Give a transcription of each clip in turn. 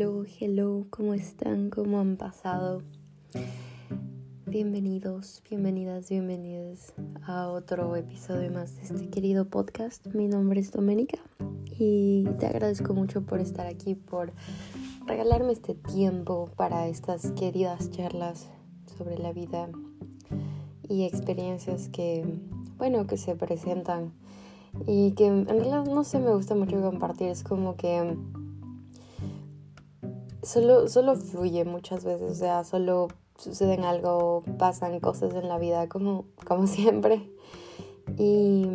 Hello, hello, ¿cómo están? ¿Cómo han pasado? Bienvenidos, bienvenidas, bienvenidas a otro episodio más de este querido podcast. Mi nombre es Doménica y te agradezco mucho por estar aquí, por regalarme este tiempo para estas queridas charlas sobre la vida y experiencias que, bueno, que se presentan y que en realidad no sé, me gusta mucho compartir. Es como que solo, solo fluye muchas veces, o sea, solo suceden algo, pasan cosas en la vida como, como siempre. Y,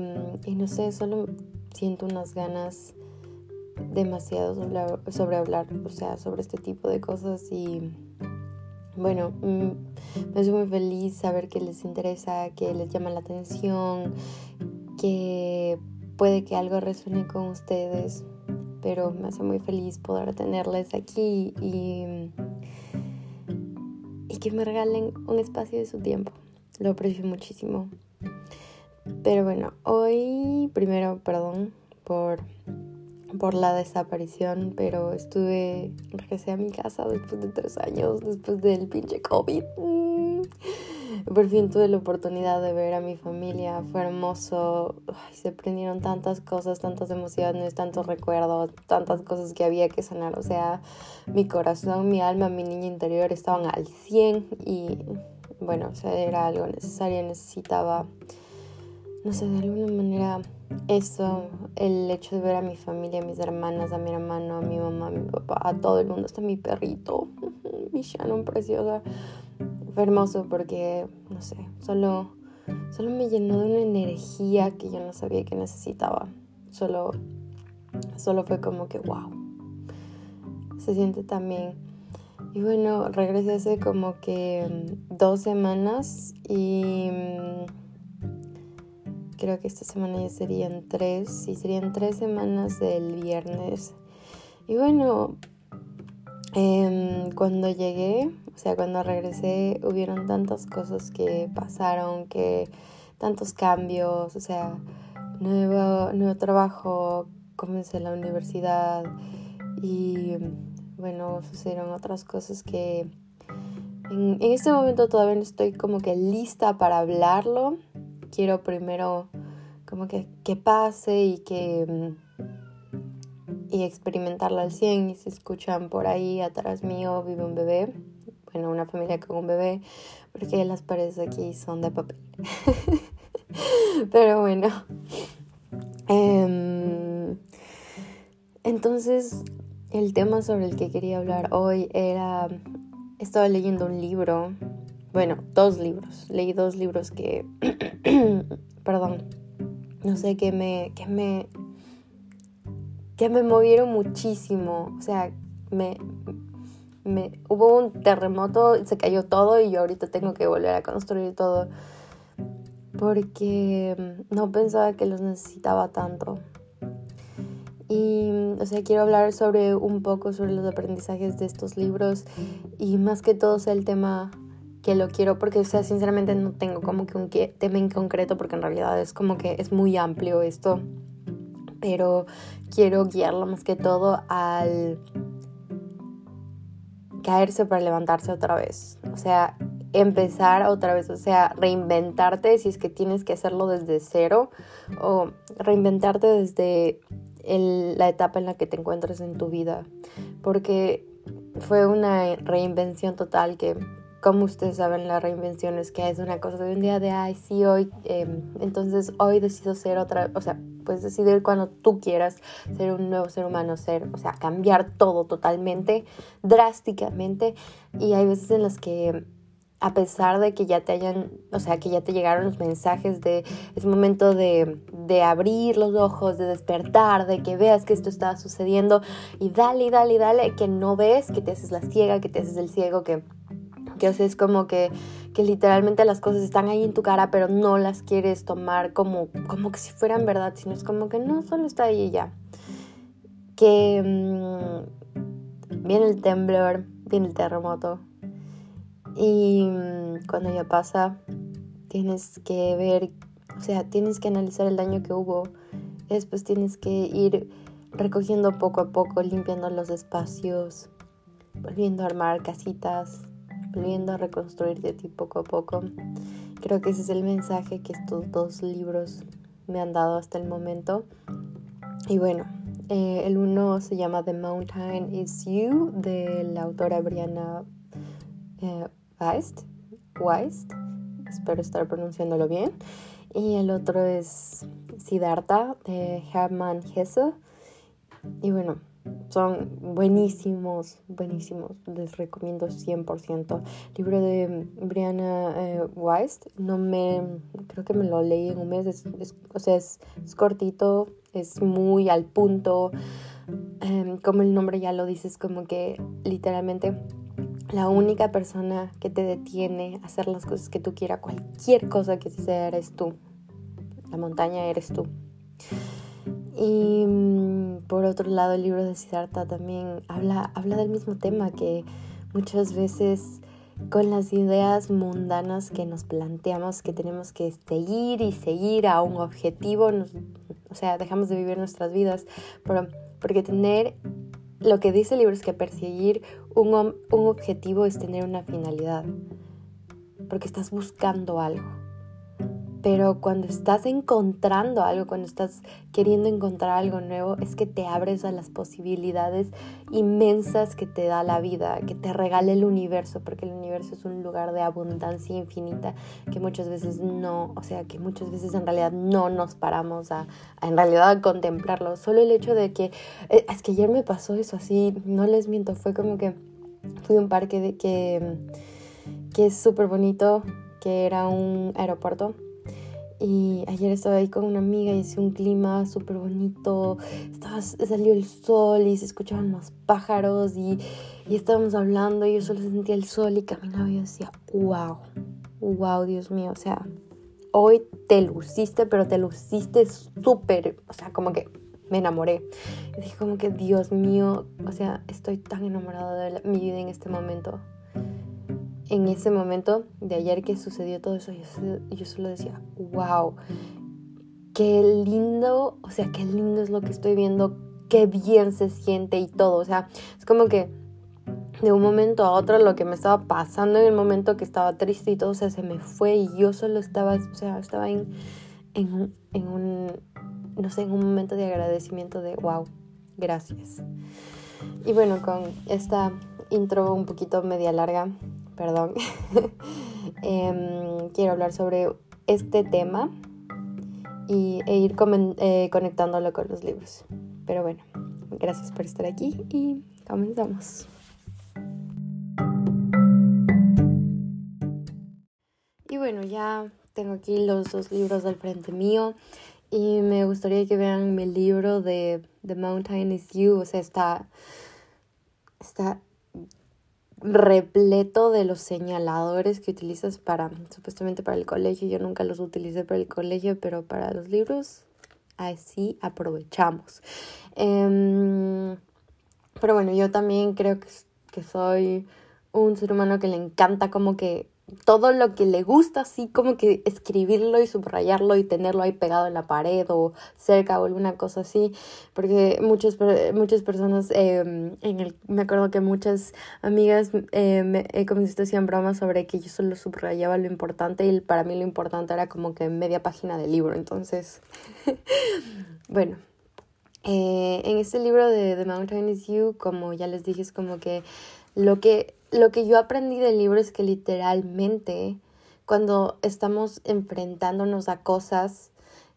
no sé, solo siento unas ganas demasiado sobre, sobre, hablar, o sea, sobre este tipo de cosas y bueno, mm, me hace muy feliz saber que les interesa, que les llama la atención, que puede que algo resuene con ustedes pero me hace muy feliz poder tenerles aquí y, y que me regalen un espacio de su tiempo. Lo aprecio muchísimo. Pero bueno, hoy primero, perdón por, por la desaparición, pero estuve, regresé a mi casa después de tres años, después del pinche COVID. Por fin tuve la oportunidad de ver a mi familia, fue hermoso, se prendieron tantas cosas, tantas emociones, tantos recuerdos, tantas cosas que había que sanar, o sea, mi corazón, mi alma, mi niña interior estaban al 100 y bueno, o era algo necesario, necesitaba, no sé, de alguna manera eso, el hecho de ver a mi familia, a mis hermanas, a mi hermano, a mi mamá, a mi papá, a todo el mundo, hasta mi perrito, mi Shannon preciosa fue hermoso porque, no sé, solo, solo me llenó de una energía que yo no sabía que necesitaba. Solo, solo fue como que, wow. Se siente también. Y bueno, regresé hace como que mm, dos semanas y mm, creo que esta semana ya serían tres. Y serían tres semanas del viernes. Y bueno, em, cuando llegué o sea, cuando regresé hubieron tantas cosas que pasaron, que tantos cambios, o sea, nuevo, nuevo trabajo, comencé la universidad y bueno, sucedieron otras cosas que en, en este momento todavía no estoy como que lista para hablarlo. Quiero primero como que, que pase y que y experimentarlo al 100 y si escuchan por ahí atrás mío vive un bebé bueno, una familia con un bebé, porque las paredes aquí son de papel. Pero bueno. Em, entonces, el tema sobre el que quería hablar hoy era, estaba leyendo un libro, bueno, dos libros, leí dos libros que, perdón, no sé, me, que me, que me movieron muchísimo, o sea, me, hubo un terremoto, se cayó todo y yo ahorita tengo que volver a construir todo porque mm, no pensaba que los necesitaba tanto. Y, mm, o sea, quiero hablar sobre un poco sobre los aprendizajes de estos libros y más que todo sea el tema que lo quiero porque, o sea, sinceramente no tengo como que un tema en concreto porque en realidad es como que es muy amplio esto, pero quiero guiarlo más que todo al caerse para levantarse otra vez. O sea, empezar otra vez, o sea, reinventarte si es que tienes que hacerlo desde cero o reinventarte desde la etapa en la que te encuentres en tu vida. Porque fue una reinvención total que, como ustedes saben, la reinvención es que es una cosa de un día de, ay, sí, hoy, em, entonces hoy decido ser otra, o sea, puedes decidir cuando tú quieras ser un nuevo ser humano, ser, o sea, cambiar todo totalmente, drásticamente. Y hay veces en las que a pesar de que ya te hayan, o sea, que ya te llegaron los mensajes de es momento de, de, abrir los ojos, de despertar, de que veas que esto está sucediendo y dale, dale, dale, que no ves, que te haces la ciega, que te haces el ciego, que, que es como que que literalmente las cosas están ahí en tu cara, pero no las quieres tomar como, como que si fueran verdad, sino es como que no, solo está ahí y ya. Que mm, viene el temblor, viene el terremoto, y mm, cuando ya pasa, tienes que ver, o sea, tienes que analizar el daño que hubo, después tienes que ir recogiendo poco a poco, limpiando los espacios volviendo a armar casitas, volviendo a reconstruirte ti poco a poco. Creo que ese es el mensaje que estos dos libros me han dado hasta el momento. Y bueno, eh, el uno se llama The Mountain Is You de la autora Brianna eh, Weist. Weist. Espero estar pronunciándolo bien. Y el otro es Siddhartha de Hermann Hesse. Y bueno, son buenísimos, buenísimos. Les recomiendo 100%. Libro de Brianna eh, Weist. No me. Creo que me lo leí en un mes. o sea, es, cortito, es muy al punto. Em, como el nombre ya lo dice, es como que literalmente la única persona que te detiene a hacer las cosas que tú quieras, cualquier cosa que sea, eres tú. La montaña eres tú. Y mm, por otro lado, el libro de Siddhartha también habla, habla del mismo tema que muchas veces con las ideas mundanas que nos planteamos que tenemos que seguir y seguir a un objetivo, o sea, dejamos de vivir nuestras vidas, pero, porque tener, lo que dice el libro es que perseguir un, un objetivo es tener una finalidad, porque estás buscando algo. Pero cuando estás encontrando algo, cuando estás queriendo encontrar algo nuevo, es que te abres a las posibilidades inmensas que te da la vida, que te regala el universo, porque el universo es un lugar de abundancia infinita que muchas veces no, o sea, que muchas veces en realidad no nos paramos a, en realidad a contemplarlo. Solo el hecho de que, eh, es que ayer me pasó eso así, no les miento, fue como que fui a un parque de, que, que es súper bonito, que era un aeropuerto y ayer estaba ahí con una amiga y hacía un clima súper bonito. Estaba, salió el sol y se escuchaban los pájaros y, y, estábamos hablando y yo solo sentía el sol y caminaba y yo decía, wow, wow, Dios mío. O sea, hoy te luciste, pero te luciste súper, o sea, como que me enamoré. Y dije como que, Dios mío, o sea, estoy tan enamorada de mi vida en este momento en ese momento de ayer que sucedió todo eso, yo, solo decía, wow, qué lindo, o sea, qué lindo es lo que estoy viendo, qué bien se siente y todo, o sea, es como que de un momento a otro lo que me estaba pasando en el momento que estaba triste y todo, o sea, se me fue y yo solo estaba, o sea, estaba en, en, un, no sé, en un momento de agradecimiento de, wow, gracias. Y bueno, con esta intro un poquito media larga, perdón, em, quiero hablar sobre este tema y, e ir eh, conectándolo con los libros. Pero bueno, gracias por estar aquí y comenzamos. Y bueno, ya tengo aquí los dos libros del frente mío y me gustaría que vean mi libro de The Mountain is You, o sea, está, está repleto de los señaladores que utilizas para, supuestamente para el colegio. Yo nunca los utilicé para el colegio, pero para los libros, así aprovechamos. Em, pero bueno, yo también creo que, que soy un ser humano que le encanta como que todo lo que le gusta, así como que escribirlo y subrayarlo y tenerlo ahí pegado en la pared o cerca o alguna cosa así, porque muchas, muchas personas, em, en el, me acuerdo que muchas amigas eh, me, eh, como si hacían bromas sobre que yo solo subrayaba lo importante y para mí lo importante era como que media página del libro, entonces, bueno. Eh, en este libro de The Mountain is You, como ya les dije, es como que lo que lo que yo aprendí del libro es que literalmente cuando estamos enfrentándonos a cosas,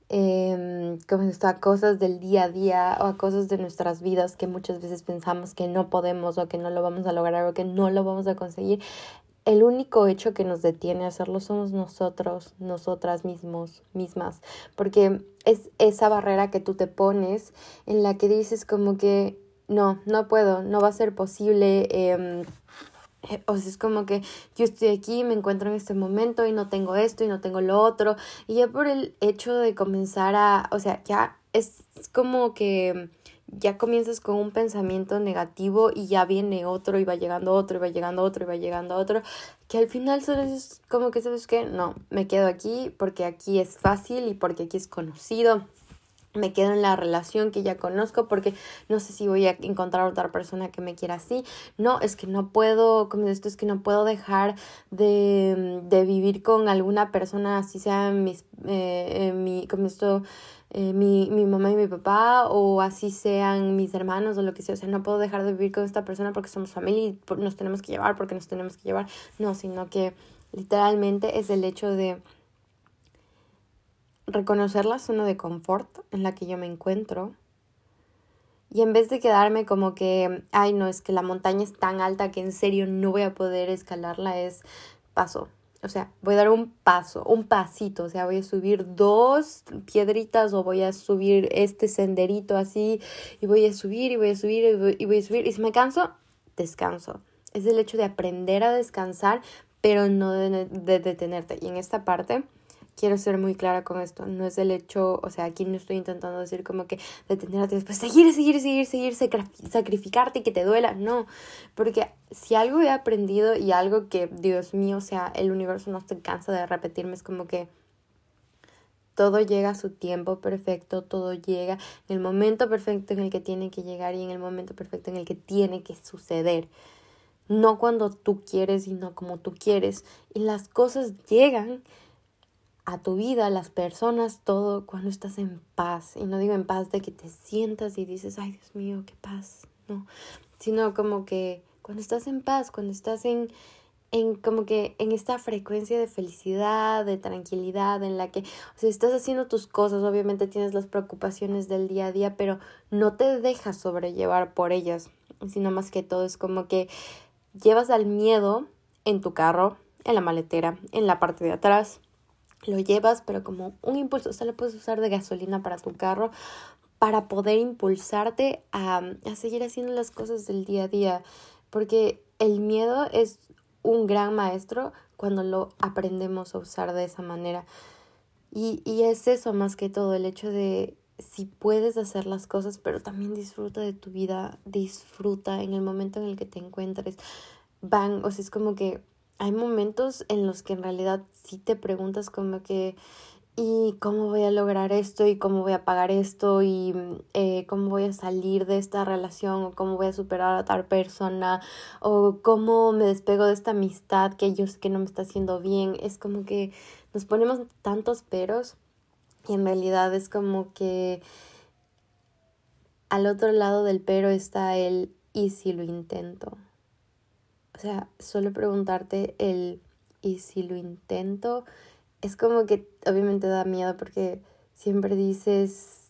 eh, como a cosas del día a día o a cosas de nuestras vidas que muchas veces pensamos que no podemos o que no lo vamos a lograr o que no lo vamos a conseguir, el único hecho que nos detiene a hacerlo somos nosotros, nosotras mismos, mismas, porque es esa barrera que tú te pones en la que dices como que no, no puedo, no va a ser posible. Eh, o sea, es como que yo estoy aquí, me encuentro en este momento y no tengo esto y no tengo lo otro. Y ya por el hecho de comenzar a, o sea, ya es como que ya comienzas con un pensamiento negativo y ya viene otro y va llegando otro y va llegando otro y va llegando otro, que al final solo es como que sabes que no, me quedo aquí porque aquí es fácil y porque aquí es conocido me quedo en la relación que ya conozco porque no sé si voy a encontrar otra persona que me quiera así. No, es que no puedo, como esto es que no puedo dejar de, de vivir con alguna persona, así sea mis, eh, mi, como esto, eh, mi, mi mamá y mi papá o así sean mis hermanos o lo que sea. O sea, no puedo dejar de vivir con esta persona porque somos familia y nos tenemos que llevar, porque nos tenemos que llevar. No, sino que literalmente es el hecho de reconocer la zona de confort en la que yo me encuentro. Y en vez de quedarme como que, ay, no, es que la montaña es tan alta que en serio no voy a poder escalarla, es paso. O sea, voy a dar un paso, un pasito. O sea, voy a subir dos piedritas o voy a subir este senderito así y voy a subir y voy a subir y voy, a subir. Y si me canso, descanso. Es el hecho de aprender a descansar, pero no de detenerte. Y en esta parte quiero ser muy clara con esto. No es el hecho, o sea, aquí no estoy intentando decir como que detenerte después, seguir, seguir, seguir, seguir, sacrificarte y que te duela. No, porque si algo he aprendido y algo que, Dios mío, o sea, el universo no se cansa de repetirme, es como que todo llega a su tiempo perfecto, todo llega en el momento perfecto en el que tiene que llegar y en el momento perfecto en el que tiene que suceder. No cuando tú quieres y no como tú quieres. Y las cosas llegan a tu vida, las personas, todo cuando estás en paz. Y no digo en paz de que te sientas y dices, ay Dios mío, qué paz. No, sino como que cuando estás en paz, cuando estás en, en como que en esta frecuencia de felicidad, de tranquilidad, en la que, o sea, estás haciendo tus cosas, obviamente tienes las preocupaciones del día a día, pero no te dejas sobrellevar por ellas, sino más que todo es como que llevas al miedo en tu carro, en la maletera, en la parte de atrás, lo llevas, pero como un impulso, o sea, lo puedes usar de gasolina para tu carro para poder impulsarte a, a seguir haciendo las cosas del día a día, porque el miedo es un gran maestro cuando lo aprendemos a usar de esa manera. Y, y es eso más que todo, el hecho de si puedes hacer las cosas, pero también disfruta de tu vida, disfruta en el momento en el que te encuentres. Van, o sea, es como que hay momentos en los que en realidad sí te preguntas como que, ¿y cómo voy a lograr esto? ¿Y cómo voy a pagar esto? ¿Y eh, cómo voy a salir de esta relación? ¿O cómo voy a superar a tal persona? ¿O cómo me despego de esta amistad que yo sé que no me está haciendo bien? Es como que nos ponemos tantos peros y en realidad es como que al otro lado del pero está el ¿y si lo intento? O sea, solo preguntarte el ¿y si lo intento? Es como que obviamente da miedo porque siempre dices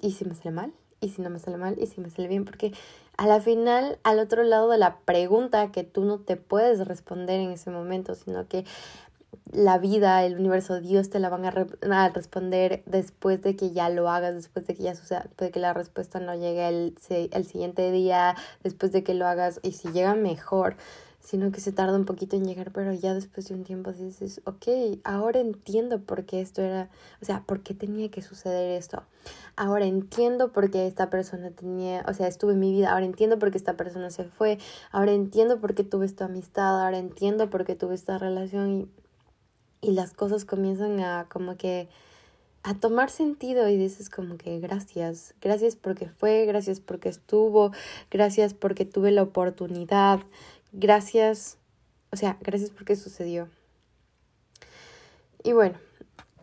¿y si me sale mal? ¿Y si no me sale mal? ¿Y si me sale bien? Porque a la final, al otro lado de la pregunta que tú no te puedes responder en ese momento, sino que la vida, el universo, Dios te la van a, responder después de que ya lo hagas, después de que ya suceda, después de que la respuesta no llegue el, el siguiente día, después de que lo hagas, y si llega mejor, sino que se tarda un poquito en llegar, pero ya después de un tiempo dices, ok, ahora entiendo por qué esto era, o sea, por qué tenía que suceder esto. Ahora entiendo por qué esta persona tenía, o sea, estuvo en mi vida, ahora entiendo por qué esta persona se fue, ahora entiendo por qué tuve esta amistad, ahora entiendo por qué tuve esta relación y y las cosas comienzan a como que a tomar sentido y dices como que gracias, gracias porque fue, gracias porque estuvo, gracias porque tuve la oportunidad, gracias, o sea, gracias porque sucedió. Y bueno,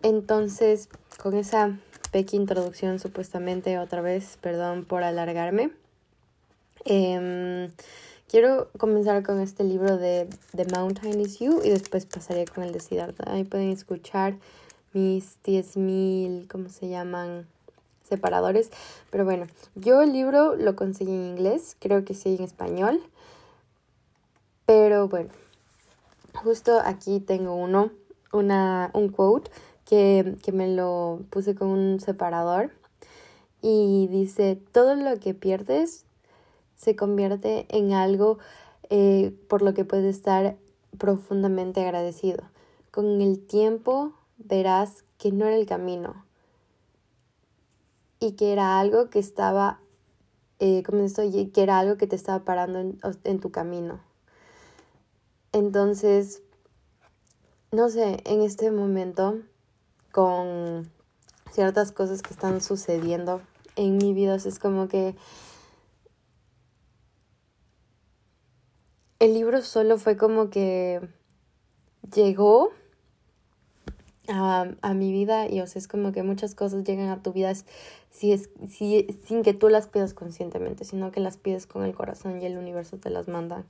entonces con esa pequeña introducción supuestamente otra vez, perdón por alargarme. Eh, Quiero comenzar con este libro de The Mountain is You y después pasaré con el de Siddhartha. Ahí pueden escuchar mis 10.000, ¿cómo se llaman? Separadores. Pero bueno, yo el libro lo conseguí en inglés, creo que sí en español. Pero bueno, justo aquí tengo uno, una, un quote que, que me lo puse con un separador. Y dice, todo lo que pierdes se convierte en algo eh, por lo que puedes estar profundamente agradecido. Con el tiempo verás que no era el camino y que era algo que estaba, eh, que era algo que te estaba parando en tu camino. Entonces, no sé, en este momento, con ciertas cosas que están sucediendo en mi vida. es como que el libro solo fue como que llegó a, a, mi vida y o sea, es como que muchas cosas llegan a tu vida si es, si, sin que tú las pidas conscientemente, sino que las pides con el corazón y el universo te las manda.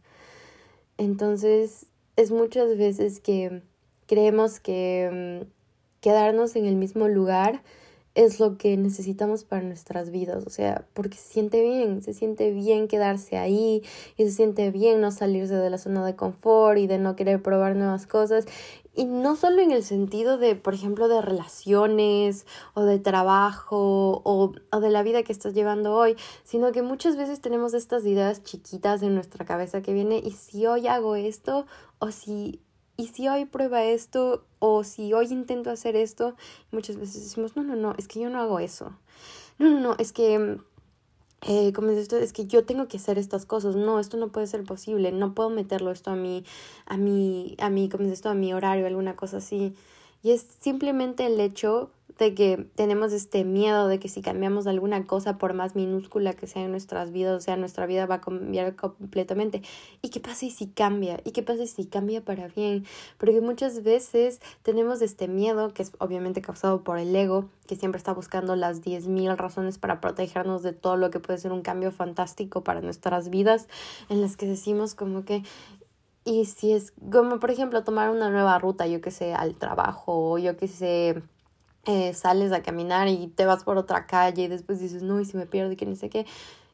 Entonces, es muchas veces que creemos que mm, quedarnos en el mismo lugar es lo que necesitamos para nuestras vidas, o sea, porque se siente bien, se siente bien quedarse ahí y se siente bien no salirse de la zona de confort y de no querer probar nuevas cosas. Y no solo en el sentido de, por ejemplo, de relaciones o de trabajo o, o de la vida que estás llevando hoy, sino que muchas veces tenemos estas ideas chiquitas en nuestra cabeza que viene y si hoy hago esto o si y si hoy prueba esto o si hoy intento hacer esto, muchas veces decimos, no, no, no, es que yo no hago eso. No, no, no, es que, eh, como esto, es que yo tengo que hacer estas cosas. No, esto no puede ser posible. No puedo meterlo esto a mi, a mi, a mi, como esto, a mi horario, alguna cosa así. Y es simplemente el hecho de que tenemos este miedo de que si cambiamos alguna cosa por más minúscula que sea en nuestras vidas, o sea, nuestra vida va a cambiar completamente. ¿Y qué pasa si cambia? ¿Y qué pasa si cambia para bien? Porque muchas veces tenemos este miedo, que es obviamente causado por el ego, que siempre está buscando las 10.000 razones para protegernos de todo lo que puede ser un cambio fantástico para nuestras vidas, en las que decimos como que, y si es como por ejemplo tomar una nueva ruta, yo que sé, al trabajo, o yo que sé, eh, sales a caminar y te vas por otra calle y después dices, no, y si me pierdo que ni sé qué.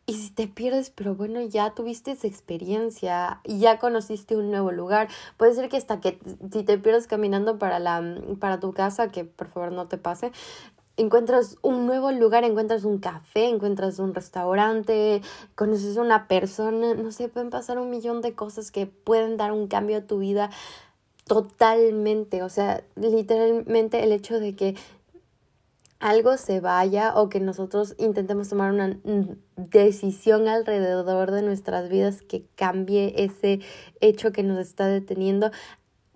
Y si te pierdes, pero bueno, ya tuviste esa experiencia, ya conociste un nuevo lugar. Puede ser que hasta que si te pierdes caminando para la para tu casa, que por favor no te pase, encuentras un nuevo lugar, encuentras un café, encuentras un restaurante, conoces a una persona, no sé, pueden pasar un millón de cosas que pueden dar un cambio a tu vida totalmente, o sea, literalmente el hecho de que algo se vaya o que nosotros intentemos tomar una decisión alrededor de nuestras vidas que cambie ese hecho que nos está deteniendo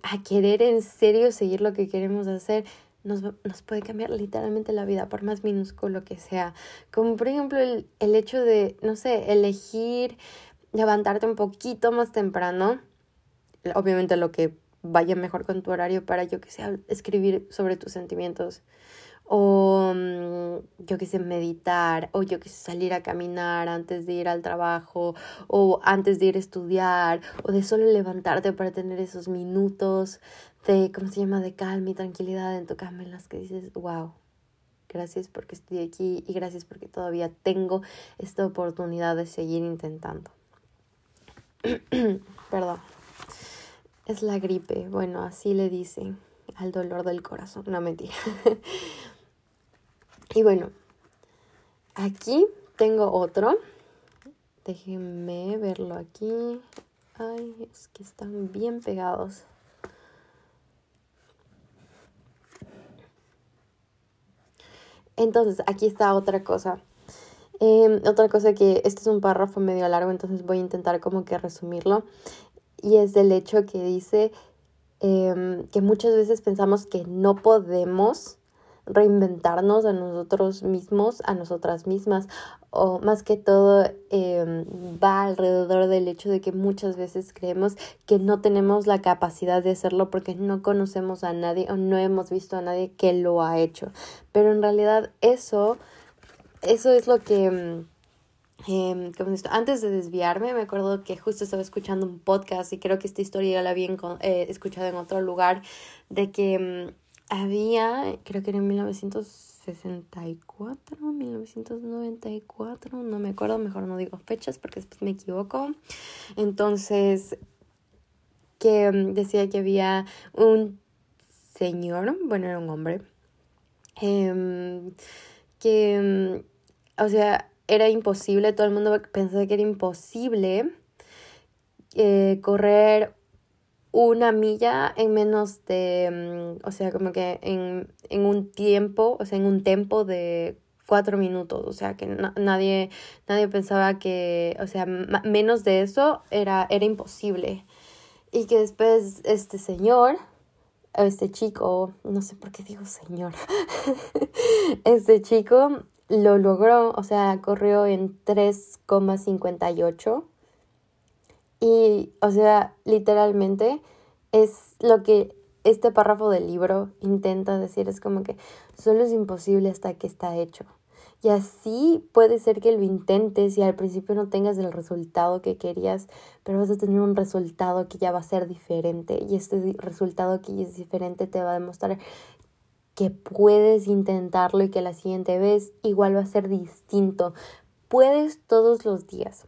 a querer en serio seguir lo que queremos hacer, nos, nos puede cambiar literalmente la vida, por más minúsculo que sea. Como por ejemplo el, el hecho de, no sé, elegir levantarte un poquito más temprano, obviamente lo que vaya mejor con tu horario para, yo que sé, escribir sobre tus sentimientos o mm, yo qué sé, meditar, o yo qué sé, salir a caminar antes de ir al trabajo, o antes de ir a estudiar, o de solo levantarte para tener esos minutos de, ¿cómo se llama?, de calma y tranquilidad en tu en las que dices, wow, gracias porque estoy aquí y gracias porque todavía tengo esta oportunidad de seguir intentando. Perdón. Es la gripe, bueno, así le dicen al dolor del corazón, no mentira. Y bueno, aquí tengo otro. Déjenme verlo aquí. Ay, es que están bien pegados. Entonces, aquí está otra cosa. Em, otra cosa que este es un párrafo medio largo, entonces voy a intentar como que resumirlo. Y es del hecho que dice em, que muchas veces pensamos que no podemos reinventarnos a nosotros mismos, a nosotras mismas, o más que todo em, va alrededor del hecho de que muchas veces creemos que no tenemos la capacidad de hacerlo porque no conocemos a nadie o no hemos visto a nadie que lo ha hecho. Pero en realidad eso, eso es lo que... Em, antes de desviarme, me acuerdo que justo estaba escuchando un podcast y creo que esta historia ya la había eh, escuchado en otro lugar, de que había, creo que era en 1964, 1994, no me acuerdo, mejor no digo fechas porque después me equivoco. Entonces, que mm, decía que había un señor, bueno, era un hombre, em, que, mm, o sea, era imposible, todo el mundo pensaba que era imposible eh, correr una milla en menos de, mm, o sea, como que en, en un tiempo, o sea, en un tiempo de cuatro minutos, o sea, que nadie, nadie pensaba que, o sea, menos de eso era, era imposible. Y que después este señor este chico, no sé por qué digo señor, este chico lo logró, o sea, corrió en 3,58. Y, o sea, literalmente es lo que este párrafo del libro intenta decir, es como que solo es imposible hasta que está hecho. Y así puede ser que lo intentes y al principio no tengas el resultado que querías, pero vas a tener un resultado que ya va a ser diferente. Y este resultado que es diferente te va a demostrar que puedes intentarlo y que la siguiente vez igual va a ser distinto. Puedes todos los días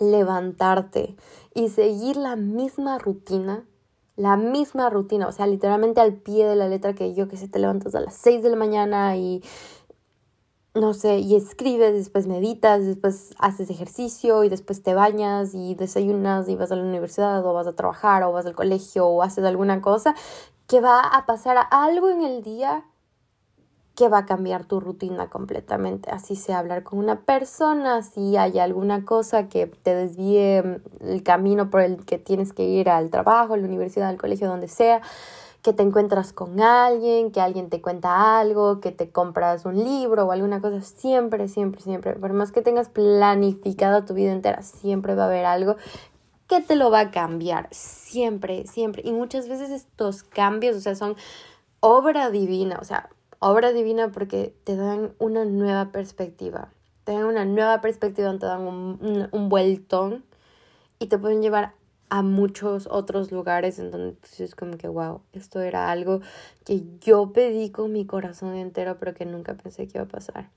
levantarte y seguir la misma rutina la misma rutina, o sea, literalmente al pie de la letra que yo que sé, te levantas a las 6 de la mañana y no sé, y escribes, después meditas, después haces ejercicio y después te bañas y desayunas y vas a la universidad o vas a trabajar o vas al colegio o haces alguna cosa, que va a pasar algo en el día que va a cambiar tu rutina completamente. Así sea hablar con una persona, si hay alguna cosa que te desvíe el camino por el que tienes que ir al trabajo, a la universidad, al colegio, donde sea que te encuentras con alguien, que alguien te cuenta algo, que te compras un libro o alguna cosa, siempre, siempre, siempre, por más que tengas planificado tu vida entera, siempre va a haber algo que te lo va a cambiar, siempre, siempre. Y muchas veces estos cambios, o sea, son obra divina, o sea, obra divina porque te dan una nueva perspectiva, te dan una nueva perspectiva, te dan un, un, un vueltón y te pueden llevar a muchos otros lugares en donde pues, es como que, wow, esto era algo que yo pedí con mi corazón entero, pero que nunca pensé que iba a pasar.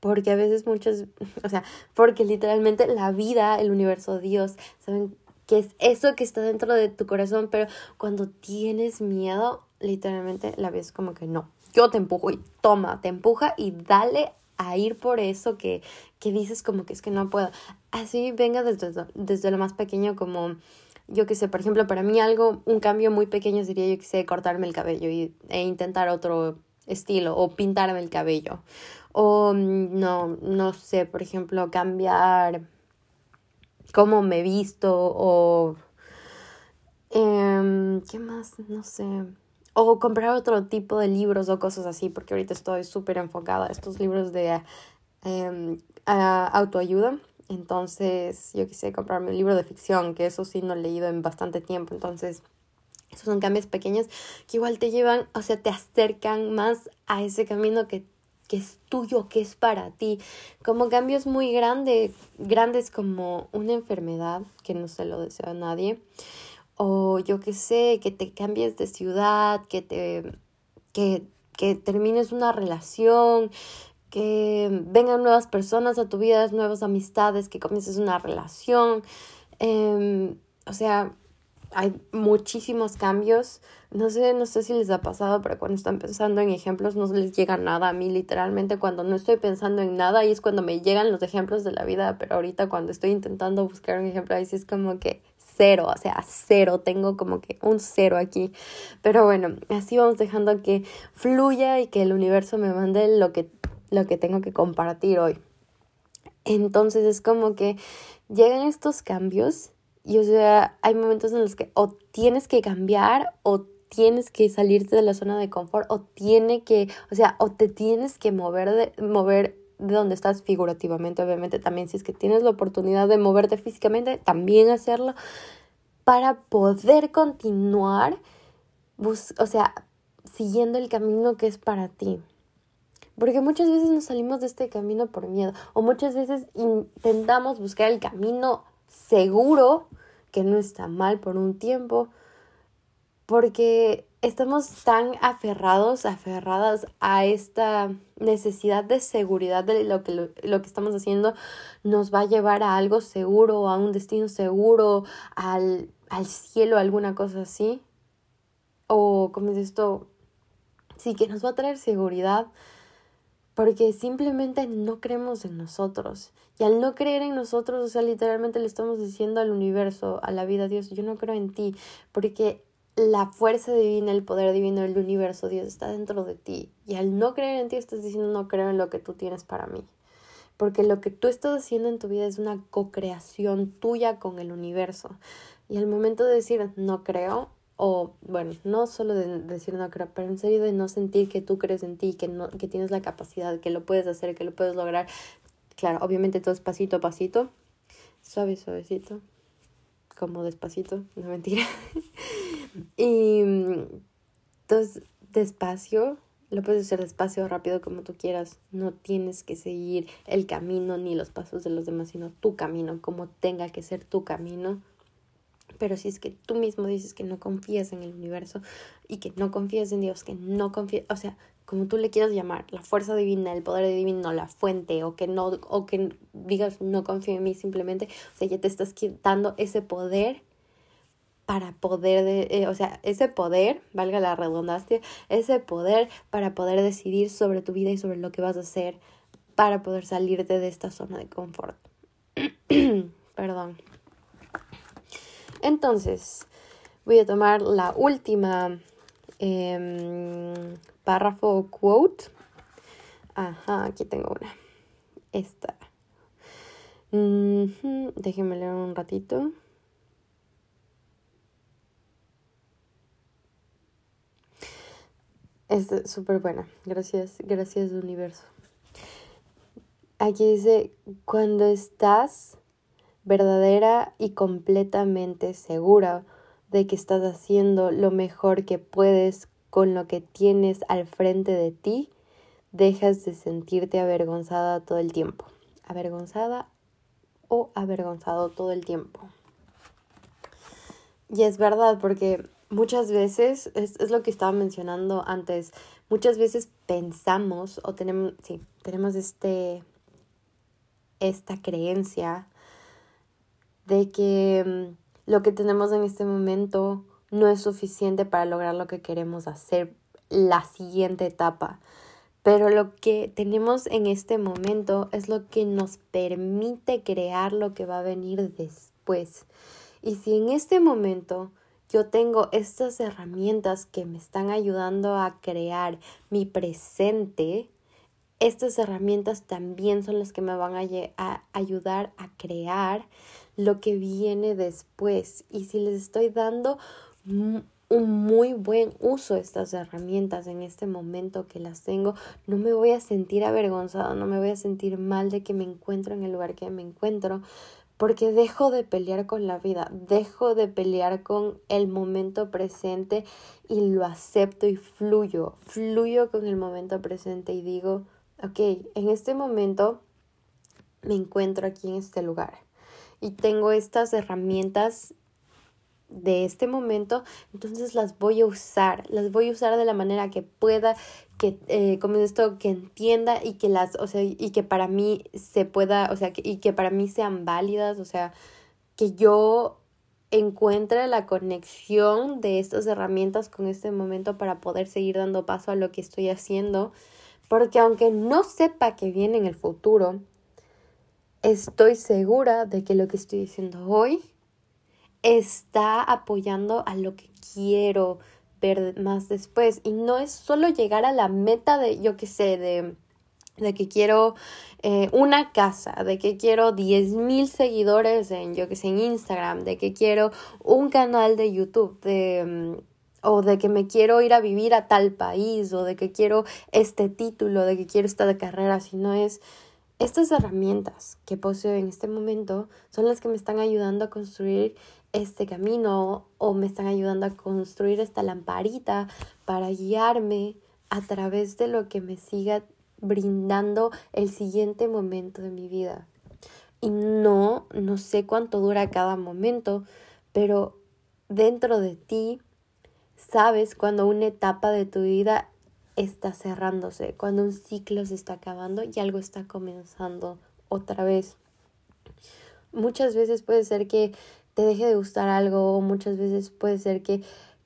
Porque a veces muchas, o sea, porque literalmente la vida, el universo, Dios, saben que es eso que está dentro de tu corazón, pero cuando tienes miedo, literalmente la ves como que no, yo te empujo y toma, te empuja y dale a ir por eso que, que dices como que es que no puedo. Así venga desde, desde lo más pequeño como yo que sé, por ejemplo, para mí algo, un cambio muy pequeño sería, yo que sé, cortarme el cabello y, e intentar otro estilo o pintarme el cabello. O mm, no, no sé, por ejemplo, cambiar cómo me visto o... Eh, ¿Qué más? No sé o comprar otro tipo de libros o cosas así, porque ahorita estoy súper enfocada a estos libros de em, autoayuda. Entonces, yo quise comprarme un libro de ficción, que eso sí no he leído en bastante tiempo. Entonces, esos son cambios pequeños que igual te llevan, o sea, te acercan más a ese camino que, que es tuyo, que es para ti. Como cambios muy grandes, grandes como una enfermedad, que no se lo deseo a nadie o yo qué sé, que te cambies de ciudad, que te que, que termines una relación, que vengan nuevas personas a tu vida, nuevas amistades, que comiences una relación. Eh, o sea, hay muchísimos cambios. No sé, no sé si les ha pasado, pero cuando están pensando en ejemplos no les llega nada a mí, literalmente cuando no estoy pensando en nada y es cuando me llegan los ejemplos de la vida, pero ahorita cuando estoy intentando buscar un ejemplo ahí sí es como que cero, o sea, cero, tengo como que un cero aquí. Pero bueno, así vamos dejando que fluya y que el universo me mande lo que, lo que tengo que compartir hoy. Entonces es como que llegan estos cambios y o sea, hay momentos en los que o tienes que cambiar o tienes que salirte de la zona de confort o tiene que, o sea, o te tienes que mover de mover de donde estás figurativamente, obviamente también si es que tienes la oportunidad de moverte físicamente, también hacerlo para poder continuar, o sea, siguiendo el camino que es para ti. Porque muchas veces nos salimos de este camino por miedo o muchas veces intentamos buscar el camino seguro, que no está mal por un tiempo, porque estamos tan aferrados, aferradas a esta necesidad de seguridad de lo que, lo, que estamos haciendo nos va a llevar a algo seguro, a un destino seguro, al, al cielo, alguna cosa así. O como es esto, sí que nos va a traer seguridad porque simplemente no creemos en nosotros. Y al no creer en nosotros, o sea, literalmente le estamos diciendo al universo, a la vida, Dios, yo no creo en ti, porque la fuerza divina, el poder divino del universo, Dios está dentro de ti. Y al no creer en ti, estás diciendo no creo en lo que tú tienes para mí. Porque lo que tú estás haciendo en tu vida es una co-creación tuya con el universo. Y al momento de decir no creo, o bueno, no solo de decir no creo, pero en serio de no sentir que tú crees en ti, que, no, que tienes la capacidad, que lo puedes hacer, que lo puedes lograr. Claro, obviamente todo es pasito a pasito, suave, suavecito, como despacito, no mentira. y entonces, despacio, lo puedes hacer despacio o rápido como tú quieras. No tienes que seguir el camino ni los pasos de los demás, sino tu camino, como tenga que ser tu camino. Pero si es que tú mismo dices que no confías en el universo y que no confías en Dios, que no confías, o sea, como tú le quieras llamar, la fuerza divina, el poder divino, la fuente, o que no, o que digas no confío en mí simplemente, o sea, ya te estás quitando ese poder para poder, de, eh, o sea, ese poder, valga la redundancia, ese poder para poder decidir sobre tu vida y sobre lo que vas a hacer para poder salirte de esta zona de confort. Perdón. Entonces, voy a tomar la última eh, párrafo quote. Ajá, aquí tengo una. Esta. Déjenme leer un ratito. Es súper buena. Gracias, gracias universo. Aquí dice, cuando estás verdadera y completamente segura de que estás haciendo lo mejor que puedes con lo que tienes al frente de ti, dejas de sentirte avergonzada todo el tiempo. Avergonzada o avergonzado todo el tiempo. Y es verdad, porque muchas veces, es, lo que estaba mencionando antes, muchas veces pensamos o tenemos, sí, tenemos este, esta creencia de que mm, lo que tenemos en este momento no es suficiente para lograr lo que queremos hacer, la siguiente etapa. Pero lo que tenemos en este momento es lo que nos permite crear lo que va a venir después. Y si en este momento yo tengo estas herramientas que me están ayudando a crear mi presente, estas herramientas también son las que me van a, ayudar a crear lo que viene después. Y si les estoy dando un muy buen uso estas herramientas en este momento que las tengo, no me voy a sentir avergonzado, no me voy a sentir mal de que me encuentro en el lugar que me encuentro, porque dejo de pelear con la vida, dejo de pelear con el momento presente y lo acepto y fluyo, fluyo con el momento presente y digo, ok, en este momento me encuentro aquí en este lugar y tengo estas herramientas de este momento, entonces las voy a usar, las voy a usar de la manera que pueda, que eh, como esto, que entienda y que las, o sea, y que para mí se pueda, o sea, que, y que para mí sean válidas, o sea, que yo encuentre la conexión de estas herramientas con este momento para poder seguir dando paso a lo que estoy haciendo, porque aunque no sepa que viene en el futuro, estoy segura de que lo que estoy diciendo hoy está apoyando a lo que quiero ver más después. Y no es solo llegar a la meta de, yo qué sé, de, de que quiero eh, una casa, de que quiero 10 mil seguidores en, yo que sé, en Instagram, de que quiero un canal de YouTube, de, mm, o de que me quiero ir a vivir a tal país, o de que quiero este título, de que quiero esta carrera, si no es... Estas herramientas que poseo en este momento son las que me están ayudando a construir este camino o me están ayudando a construir esta lamparita para guiarme a través de lo que me siga brindando el siguiente momento de mi vida. Y no, no sé cuánto dura cada momento, pero dentro de ti sabes cuando una etapa de tu vida está cerrándose, cuando un ciclo se está acabando y algo está comenzando otra vez. Muchas veces puede ser que te deje de gustar algo, o muchas veces puede ser que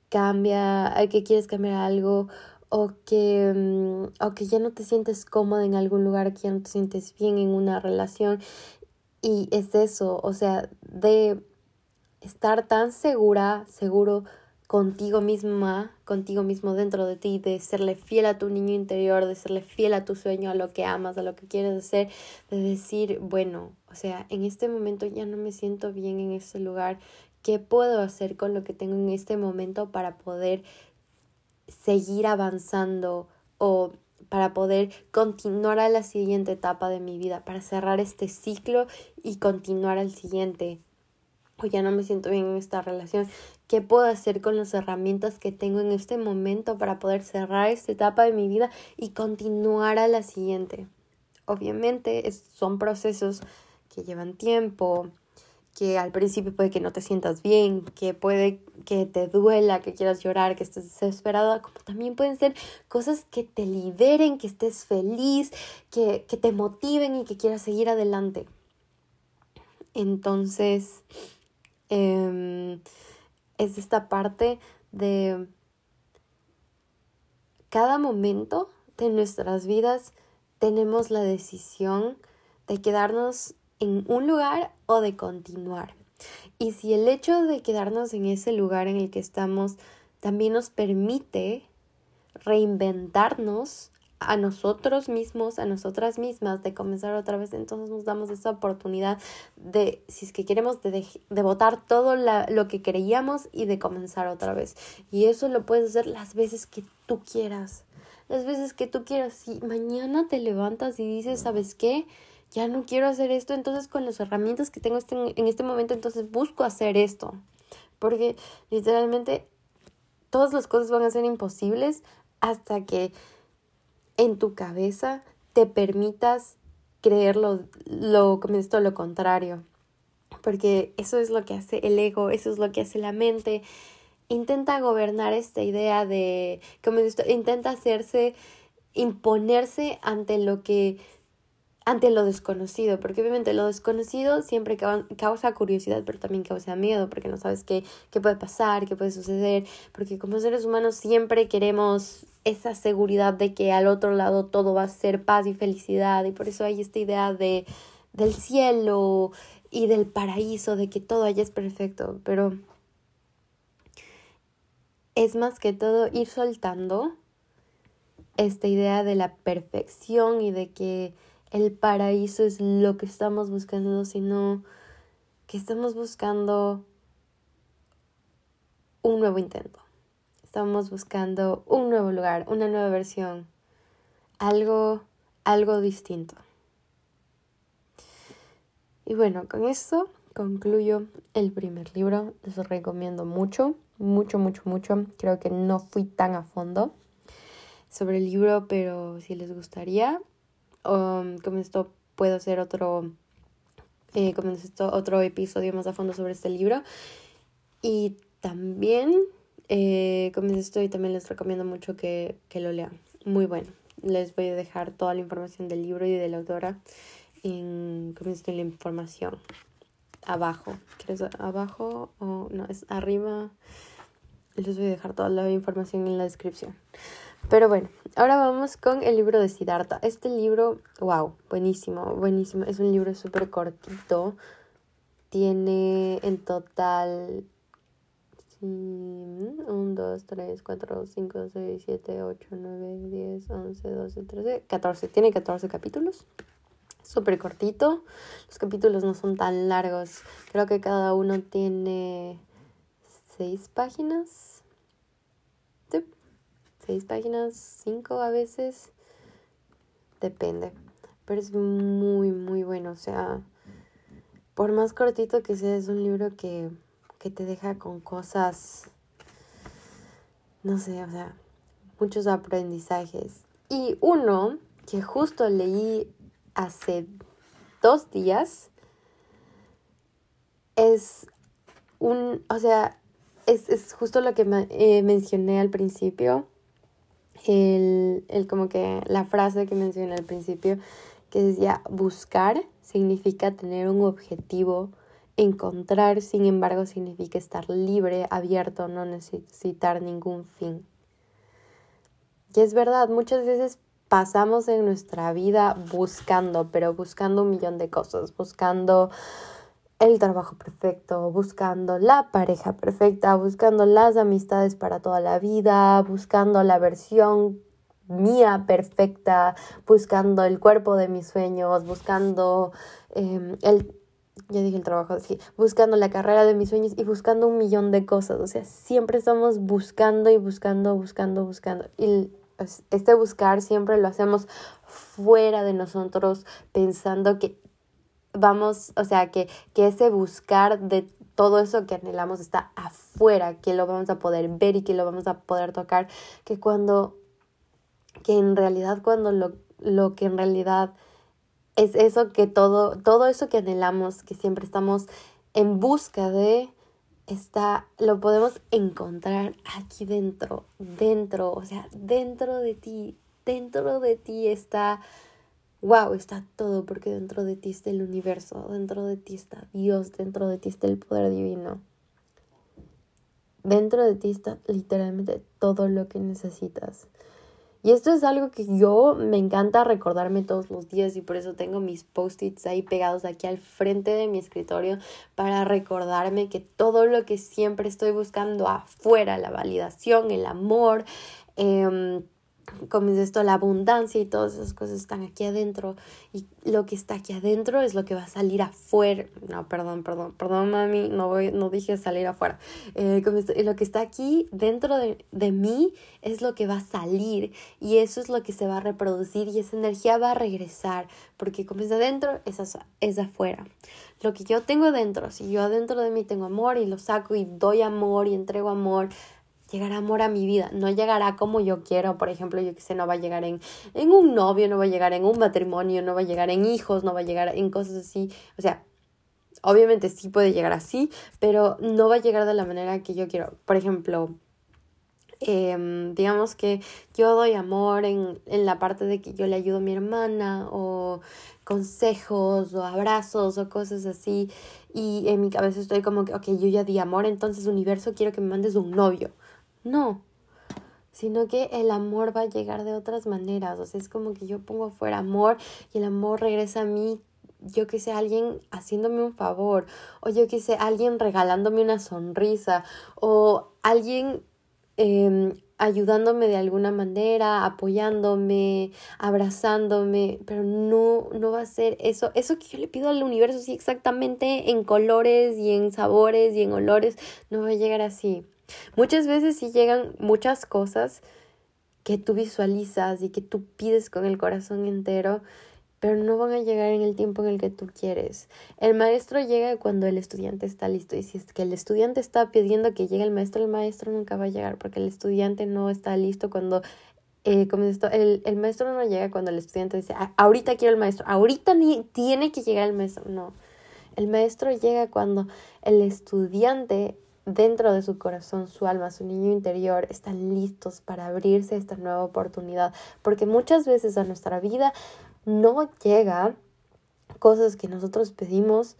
cambia, que quieres cambiar algo, o que, mm, o que ya no te sientes cómoda en algún lugar, que ya no te sientes bien en una relación. Y es eso, o sea, de estar tan segura, seguro contigo misma, contigo mismo dentro de ti, de serle fiel a tu niño interior, de serle fiel a tu sueño, a lo que amas, a lo que quieres hacer, de decir, bueno, o sea, en este momento ya no me siento bien en ese lugar, qué puedo hacer con lo que tengo en este momento para poder seguir avanzando o para poder continuar a la siguiente etapa de mi vida, para cerrar este ciclo y continuar al siguiente. O ya no me siento bien en esta relación. ¿Qué puedo hacer con las herramientas que tengo en este momento para poder cerrar esta etapa de mi vida y continuar a la siguiente? Obviamente son procesos que llevan tiempo, que al principio puede que no te sientas bien, que puede que te duela, que quieras llorar, que estés desesperada, como también pueden ser cosas que te liberen, que estés feliz, que, que te motiven y que quieras seguir adelante. Entonces, em, es esta parte de cada momento de nuestras vidas tenemos la decisión de quedarnos en un lugar o de continuar. Y si el hecho de quedarnos en ese lugar en el que estamos también nos permite reinventarnos a nosotros mismos, a nosotras mismas, de comenzar otra vez, entonces nos damos esa oportunidad de, si es que queremos, de, de botar todo lo que creíamos y de comenzar otra vez. Y eso lo puedes hacer las veces que tú quieras. Las veces que tú quieras. Si mañana te levantas y dices, ¿sabes qué? ya no quiero hacer esto, entonces con las herramientas que tengo este, en este momento, entonces busco hacer esto. Porque literalmente todas las cosas van a ser imposibles hasta que en tu cabeza te permitas creer lo, lo, contrario. Porque eso es lo que hace el ego, eso es lo que hace la mente. Intenta gobernar esta idea de, como esto, intenta hacerse, imponerse ante lo que ante lo desconocido, porque obviamente lo desconocido siempre causa curiosidad, pero también causa miedo, porque no sabes qué, qué puede pasar, qué puede suceder, porque como seres humanos siempre queremos esa seguridad de que al otro lado todo va a ser paz y felicidad, y por eso hay esta idea de del cielo y del paraíso, de que todo allá es perfecto, pero es más que todo ir soltando esta idea de la perfección y de que el paraíso es lo que estamos buscando, sino que estamos buscando un nuevo intento. Estamos buscando un nuevo lugar, una nueva versión, algo, algo distinto. Y bueno, con esto concluyo el primer libro. Les recomiendo mucho, mucho, mucho, mucho. Creo que no fui tan a fondo sobre el libro, pero si les gustaría, um, esto puedo hacer otro, eh, esto, otro episodio más a fondo sobre este libro. Y también, eh, esto, y también les recomiendo mucho que, que lo lean. Muy bueno. Les voy a dejar toda la información del libro y de la autora en, esto, en la información abajo. ¿Quieres abajo o no? Es arriba. Les voy a dejar toda la información en la descripción. Pero bueno, ahora vamos con el libro de Siddhartha. Este libro, wow, buenísimo, buenísimo. Es un libro súper cortito. Tiene en total 1, 2, 3, 4, 5, 6, 7, 8, 9, 10, 11, 12, 13, 14. Tiene 14 capítulos. Súper cortito. Los capítulos no son tan largos. Creo que cada uno tiene 6 páginas seis páginas, cinco a veces, depende. Pero es muy, muy bueno. O sea, por más cortito que sea, es un libro que, que te deja con cosas, no sé, o sea, muchos aprendizajes. Y uno que justo leí hace dos días es un, o sea, es, es justo lo que eh, mencioné al principio el, el como que la frase que mencioné al principio, que decía buscar significa tener un objetivo, encontrar, sin embargo, significa estar libre, abierto, no necesitar ningún fin. Y es verdad, muchas veces pasamos en nuestra vida buscando, pero buscando un millón de cosas, buscando el trabajo perfecto, buscando la pareja perfecta, buscando las amistades para toda la vida, buscando la versión mía perfecta, buscando el cuerpo de mis sueños, buscando em, el, ya dije el trabajo, sí, buscando la carrera de mis sueños y buscando un millón de cosas. O sea, siempre estamos buscando y buscando, buscando, buscando. Y este buscar siempre lo hacemos fuera de nosotros, pensando que vamos, o sea, que, que ese buscar de todo eso que anhelamos está afuera, que lo vamos a poder ver y que lo vamos a poder tocar, que cuando, que en realidad cuando lo, lo que en realidad es eso que todo, todo eso que anhelamos, que siempre estamos en busca de, está, lo podemos encontrar aquí dentro, dentro, o sea, dentro de ti, dentro de ti está, wow, está todo, porque dentro de ti está el universo, dentro de ti está Dios, dentro de ti está el poder divino. Dentro de ti está literalmente todo lo que necesitas. Y esto es algo que yo me encanta recordarme todos los días y por eso tengo mis post-its ahí pegados aquí al frente de mi escritorio para recordarme que todo lo que siempre estoy buscando afuera, la validación, el amor, eh, como es esto, la abundancia y todas esas cosas están aquí adentro y lo que está aquí adentro es lo que va a salir afuera. No, perdón, perdón, perdón, mami, no, voy, no dije salir afuera. Eh, lo que está aquí dentro de, de mí es lo que va a salir y eso es lo que se va a reproducir y esa energía va a regresar porque como es adentro, es, es afuera. Lo que yo tengo adentro, si yo adentro de mí tengo amor y lo saco y doy amor y entrego amor, llegará amor a mi vida, no llegará como yo quiero, por ejemplo, yo que sé, no va a llegar en, en un novio, no va a llegar en un matrimonio, no va a llegar en hijos, no va a llegar en cosas así, o sea, obviamente sí puede llegar así, pero no va a llegar de la manera que yo quiero, por ejemplo, em, digamos que yo doy amor en, en la parte de que yo le ayudo a mi hermana o consejos o abrazos o cosas así. Y en mi cabeza estoy como que, ok, yo ya di amor, entonces universo quiero que me mandes un novio no, sino que el amor va a llegar de otras maneras. O sea, es como que yo pongo fuera amor y el amor regresa a mí yo que sé, alguien haciéndome un favor, o yo que sé, alguien regalándome una sonrisa, o alguien em, ayudándome de alguna manera, apoyándome, abrazándome, pero no, no va a ser eso, eso que yo le pido al universo, sí, exactamente en colores y en sabores y en olores, no va a llegar así. Muchas veces sí llegan muchas cosas que tú visualizas y que tú pides con el corazón entero, pero no van a llegar en el tiempo en el que tú quieres. El maestro llega cuando el estudiante está listo y si es que el estudiante está pidiendo que llegue el maestro, el maestro nunca va a llegar porque el estudiante no está listo cuando... Eh, esto, el, el maestro no llega cuando el estudiante dice, ah, ahorita quiero el maestro, ahorita ni tiene que llegar el maestro. No, el maestro llega cuando el estudiante dentro de su corazón, su alma, su niño interior están listos para abrirse a esta nueva oportunidad, porque muchas veces a nuestra vida no llega cosas que nosotros pedimos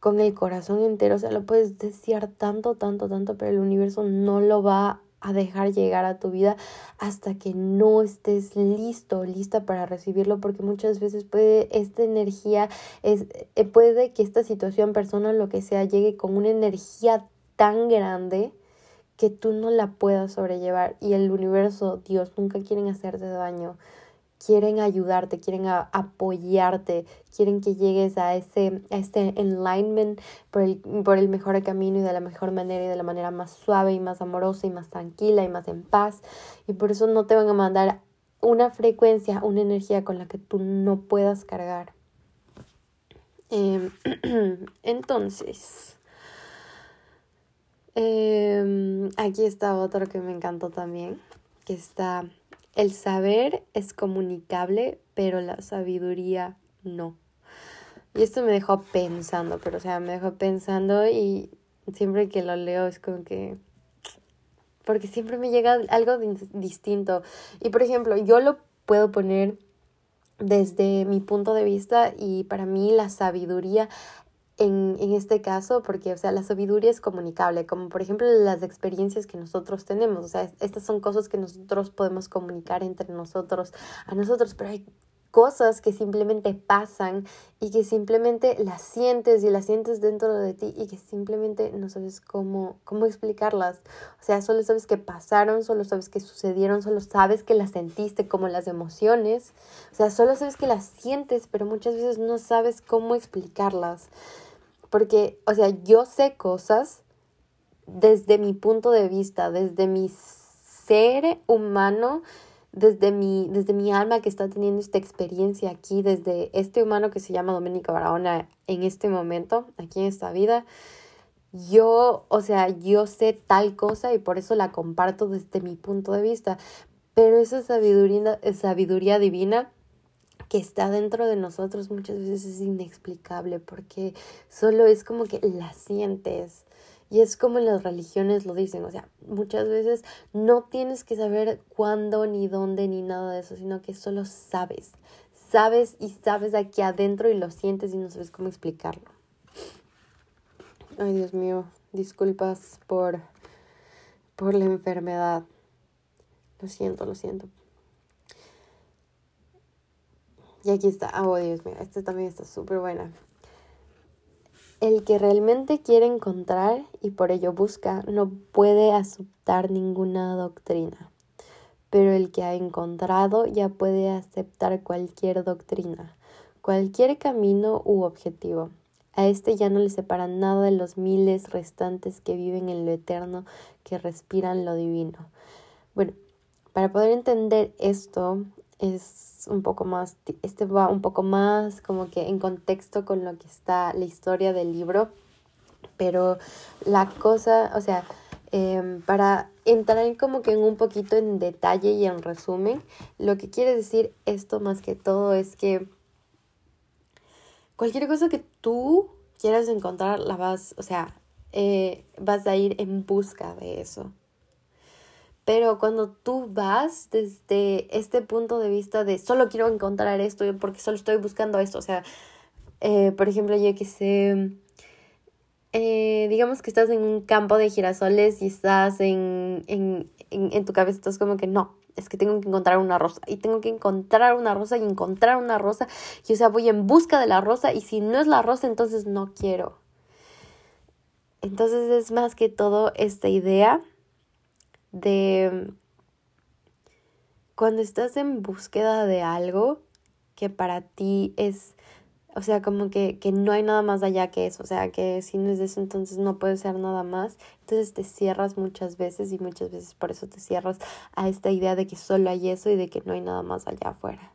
con el corazón entero, o sea, lo puedes desear tanto, tanto, tanto, pero el universo no lo va a dejar llegar a tu vida hasta que no estés listo, lista para recibirlo, porque muchas veces puede esta energía, es, eh, puede que esta situación, persona, lo que sea, llegue con una energía tan grande que tú no la puedas sobrellevar y el universo, Dios, nunca quieren hacerte daño, quieren ayudarte, quieren apoyarte, quieren que llegues a ese a este alignment por el, por el mejor camino y de la mejor manera y de la manera más suave y más amorosa y más tranquila y más en paz y por eso no te van a mandar una frecuencia, una energía con la que tú no puedas cargar. Em, entonces, Em, aquí está otro que me encantó también, que está, el saber es comunicable, pero la sabiduría no. Y esto me dejó pensando, pero o sea, me dejó pensando y siempre que lo leo es como que... Porque siempre me llega algo distinto. Y por ejemplo, yo lo puedo poner desde mi punto de vista y para mí la sabiduría en, en, este caso, porque, o sea, la sabiduría es comunicable, como por ejemplo las experiencias que nosotros tenemos, o sea, estas son cosas que nosotros podemos comunicar entre nosotros, a nosotros, pero hay cosas que simplemente pasan y que simplemente las sientes y las sientes dentro de ti y que simplemente no sabes cómo, cómo explicarlas. O sea, solo sabes que pasaron, solo sabes que sucedieron, solo sabes que las sentiste como las emociones. O sea, solo sabes que las sientes, pero muchas veces no sabes cómo explicarlas. Porque, o sea, yo sé cosas desde mi punto de vista, desde mi ser humano, desde mi, desde mi alma que está teniendo esta experiencia aquí, desde este humano que se llama Doménica Barahona en este momento, aquí en esta vida. Yo, o sea, yo sé tal cosa y por eso la comparto desde mi punto de vista. Pero esa sabiduría, sabiduría divina que está dentro de nosotros muchas veces es inexplicable porque solo es como que la sientes. Y es como en las religiones lo dicen, o sea, muchas veces no tienes que saber cuándo, ni dónde, ni nada de eso, sino que solo sabes. Sabes y sabes aquí adentro y lo sientes y no sabes cómo explicarlo. Ay, Dios mío, disculpas por, por la enfermedad. Lo siento, lo siento. Y aquí está. Oh, Dios mío, esta también está súper buena. El que realmente quiere encontrar y por ello busca no puede aceptar ninguna doctrina, pero el que ha encontrado ya puede aceptar cualquier doctrina, cualquier camino u objetivo. A este ya no le separa nada de los miles restantes que viven en lo eterno, que respiran lo divino. Bueno, para poder entender esto, es un poco más, este va un poco más como que en contexto con lo que está la historia del libro, pero la cosa, o sea, em, para entrar como que en un poquito en detalle y en resumen, lo que quiere decir esto más que todo es que cualquier cosa que tú quieras encontrar, la vas, o sea, eh, vas a ir en busca de eso. Pero cuando tú vas desde este punto de vista de solo quiero encontrar esto porque solo estoy buscando esto, o sea, eh, por ejemplo, yo que sé, eh, digamos que estás en un campo de girasoles y estás en, en, en, tu cabeza, estás como que no, es que tengo que encontrar una rosa y tengo que encontrar una rosa y encontrar una rosa y o sea voy en busca de la rosa y si no es la rosa entonces no quiero. Entonces es más que todo esta idea de cuando estás en búsqueda de algo que para ti es, o sea, como que, que, no hay nada más allá que eso, o sea, que si no es eso, entonces no puede ser nada más. Entonces te cierras muchas veces y muchas veces por eso te cierras a esta idea de que solo hay eso y de que no hay nada más allá afuera.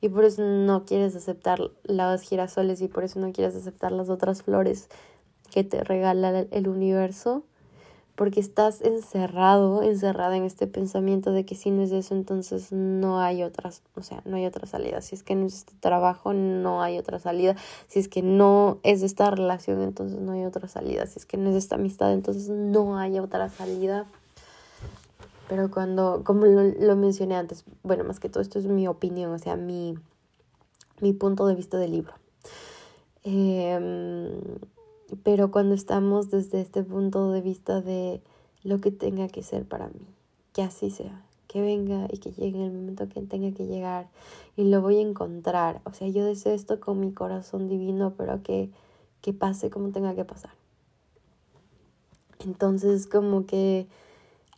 Y por eso no quieres aceptar las girasoles y por eso no quieres aceptar las otras flores que te regala el universo porque estás encerrado, encerrada en este pensamiento de que si no es eso, entonces no hay otras, o sea, no hay otra salida. Si es que no es este trabajo, no hay otra salida. Si es que no es esta relación, entonces no hay otra salida. Si es que no es esta amistad, entonces no hay otra salida. Pero cuando, como lo, mencioné antes, bueno, más que todo esto es mi opinión, o sea, mi, mi punto de vista del libro. Eh, pero cuando estamos desde este punto de vista de lo que tenga que ser para mí, que así sea, que venga y que llegue el momento que tenga que llegar y lo voy a encontrar. O sea, yo deseo esto con mi corazón divino, pero que, que pase como tenga que pasar. Entonces, como que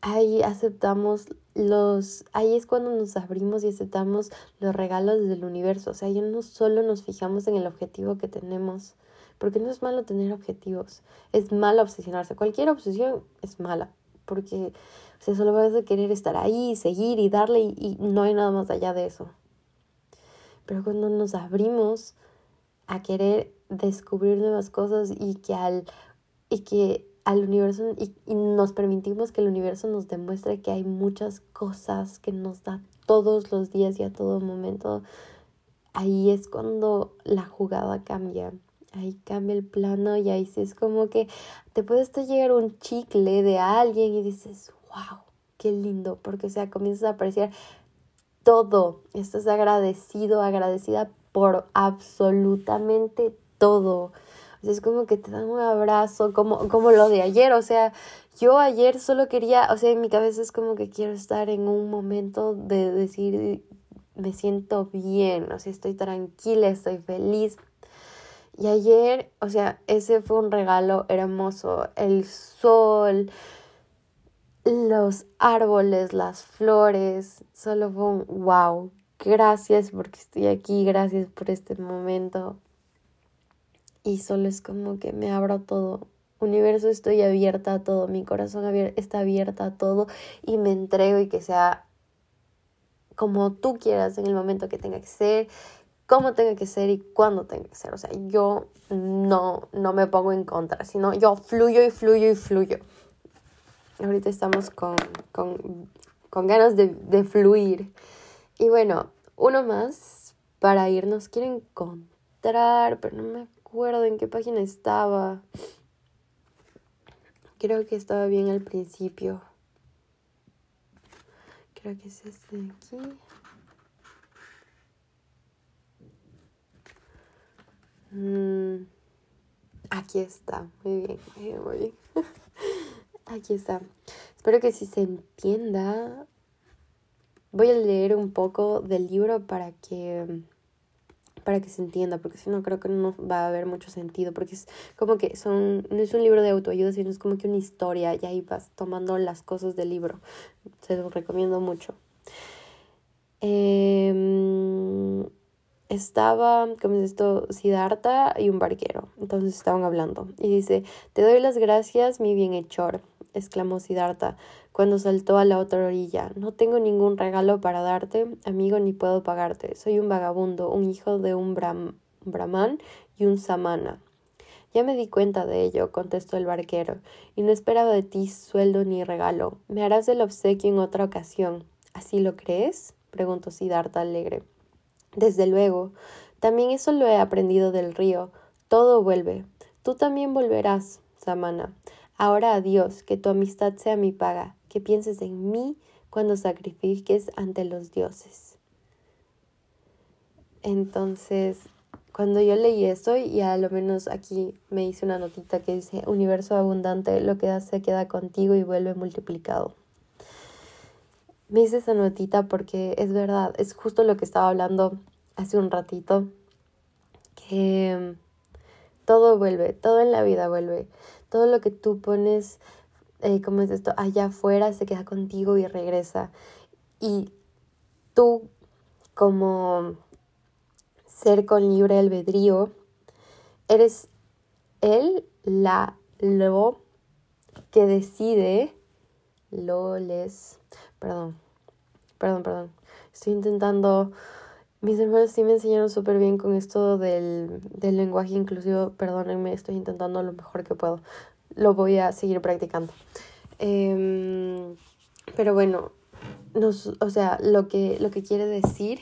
ahí aceptamos los, ahí es cuando nos abrimos y aceptamos los regalos del universo. O sea, ya no solo nos fijamos en el objetivo que tenemos, porque no es malo tener objetivos, es malo obsesionarse. Cualquier obsesión es mala, porque o sea, solo vas a querer estar ahí, seguir y darle y, no hay nada más allá de eso. Pero cuando nos abrimos a querer descubrir nuevas cosas y que al, y que al universo y, y nos permitimos que el universo nos demuestre que hay muchas cosas que nos da todos los días y a todo momento, ahí es cuando la jugada cambia ahí cambia el plano y ahí es como que te puede hasta llegar un chicle de alguien y dices, wow, qué lindo, porque o sea, comienzas a apreciar todo, estás agradecido, agradecida por absolutamente todo. O sea, es como que te dan un abrazo, como, como lo de ayer, o sea, yo ayer solo quería, o sea, en mi cabeza es como que quiero estar en un momento de decir, me siento bien, o sea, estoy tranquila, estoy feliz, y ayer, o sea, ese fue un regalo hermoso. El sol, los árboles, las flores, solo fue un wow. Gracias porque estoy aquí, gracias por este momento. y solo es como que me abro todo. Universo, estoy abierta a todo, mi corazón está abierta a todo y me entrego y que sea como tú quieras en el momento que tenga que ser, cómo tenga que ser y cuándo tenga que ser. O sea, yo no, no me pongo en contra, sino yo fluyo y fluyo y fluyo. Ahorita estamos con, con, con ganas de, de fluir. Y bueno, uno más para irnos. Quiero encontrar, pero no me acuerdo en qué página estaba. Creo que estaba bien al principio. Creo que es este de aquí. Mm, aquí está. Muy bien, muy bien, aquí está. Espero que si se entienda. Voy a leer un poco del libro para que para que se entienda, porque si no creo que no va a haber mucho sentido, porque es como que son, no es un libro de autoayuda, sino es como que una historia y ahí vas tomando las cosas del libro. Se lo recomiendo mucho. Em, estaba, como es esto? Siddhartha y un barquero. Entonces estaban hablando. Y dice, te doy las gracias, mi bienhechor, exclamó Siddhartha cuando saltó a la otra orilla. No tengo ningún regalo para darte, amigo, ni puedo pagarte. Soy un vagabundo, un hijo de un brahman y un samana. Ya me di cuenta de ello, contestó el barquero, y no esperaba de ti sueldo ni regalo. Me harás el obsequio en otra ocasión. ¿Así lo crees? preguntó Siddhartha alegre. Desde luego. También eso lo he aprendido del río. Todo vuelve. Tú también volverás, Samana. Ahora adiós, que tu amistad sea mi paga que pienses en mí cuando sacrifiques ante los dioses. Entonces, cuando yo leí esto, y a lo menos aquí me hice una notita que dice, universo abundante, lo que da se queda contigo y vuelve multiplicado. Me hice esa notita porque es verdad, es justo lo que estaba hablando hace un ratito, que todo vuelve, todo en la vida vuelve, todo lo que tú pones eh, ¿cómo es esto? Allá afuera se queda contigo y regresa. Y tú, como ser con libre albedrío, eres él, la, lo que decide, lo, les, perdón, perdón, perdón. Estoy intentando, mis hermanos sí me enseñaron súper bien con esto del, del lenguaje inclusivo, perdónenme, estoy intentando lo mejor que puedo lo voy a seguir practicando. Em, pero bueno, nos, o sea, lo que, lo que quiere decir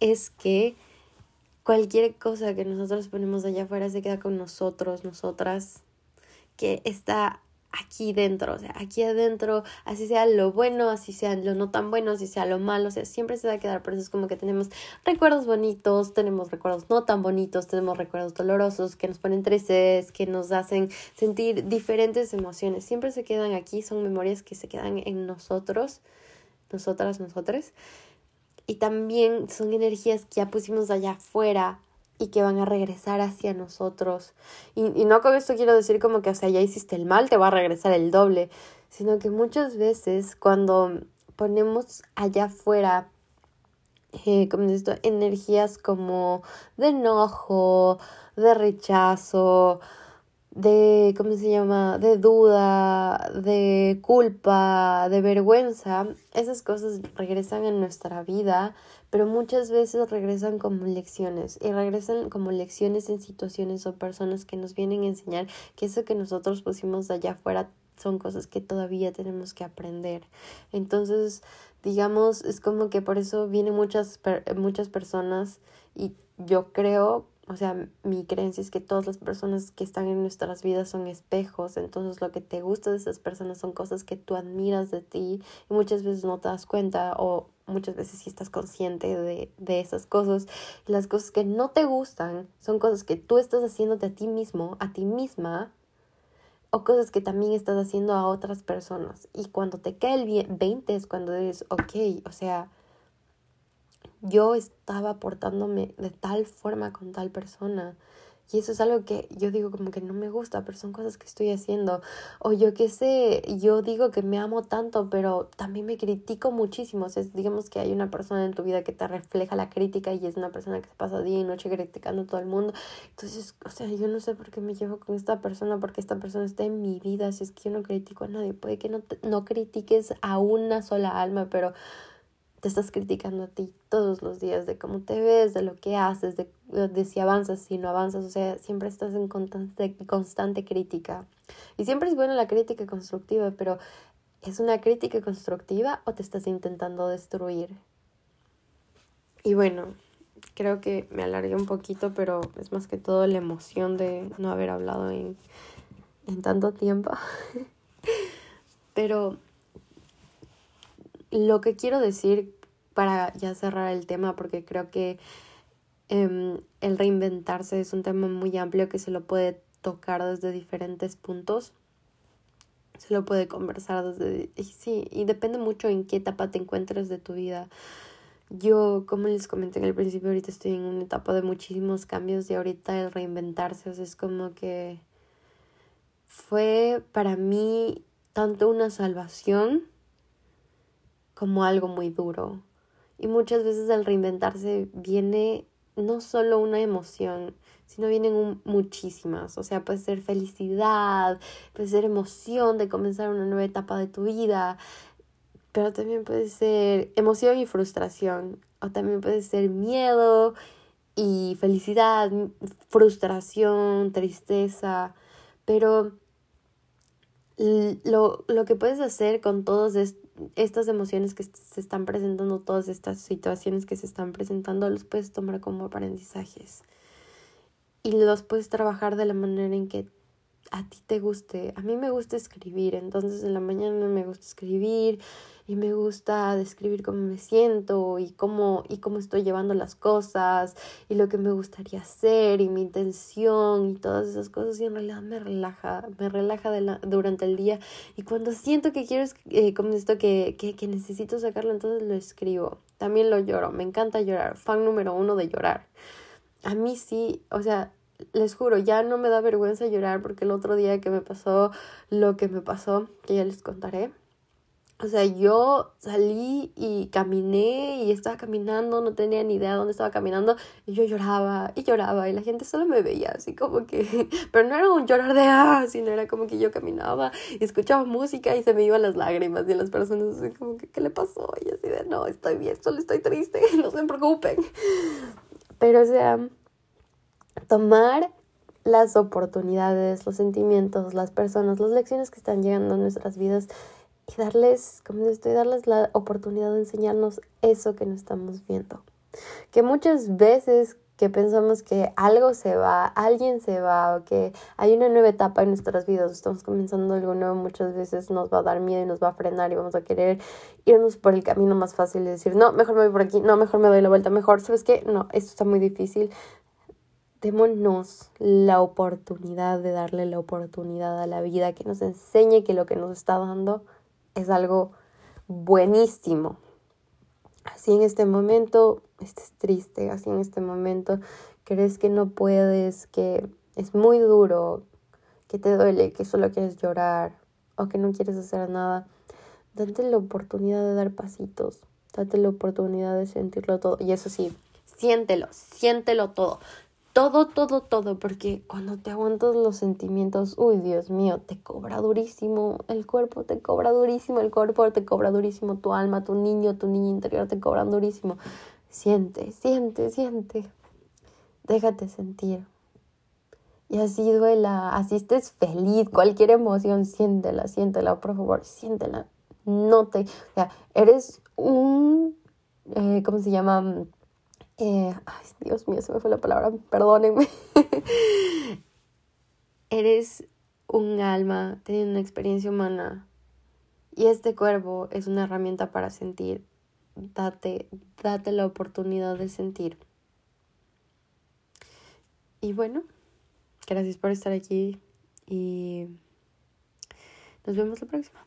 es que cualquier cosa que nosotros ponemos allá afuera se queda con nosotros, nosotras, que está aquí dentro, o sea, aquí adentro, así sea lo bueno, así sea lo no tan bueno, así sea lo malo, o sea, siempre se va a quedar, por eso es como que tenemos recuerdos bonitos, tenemos recuerdos no tan bonitos, tenemos recuerdos dolorosos que nos ponen tristes, que nos hacen sentir diferentes emociones, siempre se quedan aquí, son memorias que se quedan en nosotros, nosotras, nosotros, y también son energías que ya pusimos allá afuera y que van a regresar hacia nosotros. Y, y, no con esto quiero decir como que, o sea, ya hiciste el mal, te va a regresar el doble, sino que muchas veces cuando ponemos allá afuera, eh, como esto, energías como de enojo, de rechazo, de, ¿cómo se llama?, de duda, de culpa, de vergüenza, esas cosas regresan en nuestra vida pero muchas veces regresan como lecciones y regresan como lecciones en situaciones o personas que nos vienen a enseñar que eso que nosotros pusimos allá afuera son cosas que todavía tenemos que aprender. Entonces, digamos, es como que por eso vienen muchas, muchas personas y yo creo o sea, mi creencia es que todas las personas que están en nuestras vidas son espejos, entonces lo que te gusta de esas personas son cosas que tú admiras de ti y muchas veces no te das cuenta o muchas veces sí estás consciente de, de esas cosas. las cosas que no te gustan son cosas que tú estás haciéndote a ti mismo, a ti misma, o cosas que también estás haciendo a otras personas. Y cuando te cae el 20 es cuando dices, ok, o sea, yo estaba portándome de tal forma con tal persona Y eso es algo que yo digo como que no me gusta, pero son cosas que estoy haciendo. O yo qué sé, yo digo que me amo tanto, pero también me critico muchísimo. O sea, digamos que hay una persona en tu vida que te refleja la crítica y es una persona que se pasa día y noche criticando a todo el mundo. Entonces, o sea, yo no sé por qué me llevo con esta persona, porque esta persona está en mi vida. Si es que yo no critico a nadie, puede que no, no critiques a una sola alma, pero te estás criticando a ti todos los días de cómo te ves, de lo que haces, de, de si avanzas, si no avanzas, o sea, siempre estás en constante, constante crítica. Y siempre es buena la crítica constructiva, pero ¿es una crítica constructiva o te estás intentando destruir? Y bueno, creo que me alargué un poquito, pero es más que todo la emoción de no haber hablado en, en tanto tiempo. pero lo que quiero decir para ya cerrar el tema, porque creo que em, el reinventarse es un tema muy amplio que se lo puede tocar desde diferentes puntos. Se lo puede conversar desde... Sí, y depende mucho en qué etapa te encuentres de tu vida. Yo, como les comenté en el principio, ahorita estoy en una etapa de muchísimos cambios y ahorita el reinventarse, es como que fue para mí tanto una salvación como algo muy duro. Y muchas veces al reinventarse viene no solo una emoción, sino vienen muchísimas. O sea, puede ser felicidad, puede ser emoción de comenzar una nueva etapa de tu vida, pero también puede ser emoción y frustración, o también puede ser miedo y felicidad, frustración, tristeza, pero lo, lo que puedes hacer con todos estos estas emociones que se están presentando, todas estas situaciones que se están presentando, los puedes tomar como aprendizajes. Y los puedes trabajar de la manera en que a ti te guste. A mí me gusta escribir, entonces en la mañana me gusta escribir y me gusta describir cómo me siento y cómo y cómo estoy llevando las cosas y lo que me gustaría hacer y mi intención y todas esas cosas y en realidad me relaja, me relaja durante el día y cuando siento que quiero eh, como esto que, que, que necesito sacarlo entonces lo escribo. También lo lloro, me encanta llorar, fan número uno de llorar. A mí sí, o sea, les juro, ya no me da vergüenza llorar porque el otro día que me pasó lo que me pasó, que ya les contaré. O sea, yo salí y caminé y estaba caminando, no tenía ni idea de dónde estaba caminando y yo lloraba y lloraba y la gente solo me veía así como que, pero no era un llorar de ah, sino era como que yo caminaba y escuchaba música y se me iban las lágrimas y las personas así como que, ¿qué le pasó? Y así de, no, estoy bien, solo estoy triste, no se preocupen. Pero o sea, tomar las oportunidades, los sentimientos, las personas, las lecciones que están llegando a nuestras vidas y darles, como estoy, darles la oportunidad de enseñarnos eso que no estamos viendo. Que muchas veces que pensamos que algo se va, alguien se va, o que hay una nueva etapa en nuestras vidas, estamos comenzando algo nuevo, muchas veces nos va a dar miedo y nos va a frenar y vamos a querer irnos por el camino más fácil y decir, no, mejor me voy por aquí, no, mejor me doy la vuelta, mejor, ¿sabes qué? No, esto está muy difícil, démonos la oportunidad de darle la oportunidad a la vida, que nos enseñe que lo que nos está dando es algo buenísimo. Así en este momento estés triste, así en este momento crees que no puedes, que es muy duro, que te duele, que solo quieres llorar o que no quieres hacer nada, date la oportunidad de dar pasitos, date la oportunidad de sentirlo todo. Y eso sí, siéntelo, siéntelo todo todo, todo, todo, porque cuando te aguantas los sentimientos, uy, Dios mío, te cobra durísimo, el cuerpo te cobra durísimo, el cuerpo te cobra durísimo, tu alma, tu niño, tu niño interior te cobran durísimo. Siente, siente, siente. Déjate sentir. Y así duela, así estés feliz, cualquier emoción, siéntela, siéntela, por favor, siéntela. No te, o sea, eres un, eh, ¿cómo se llama? Eh, ay, Dios mío, se me fue la palabra, perdónenme. Eres un alma teniendo una experiencia humana y este cuerpo es una herramienta para sentir. Date, date la oportunidad de sentir. Y bueno, gracias por estar aquí y nos vemos la próxima.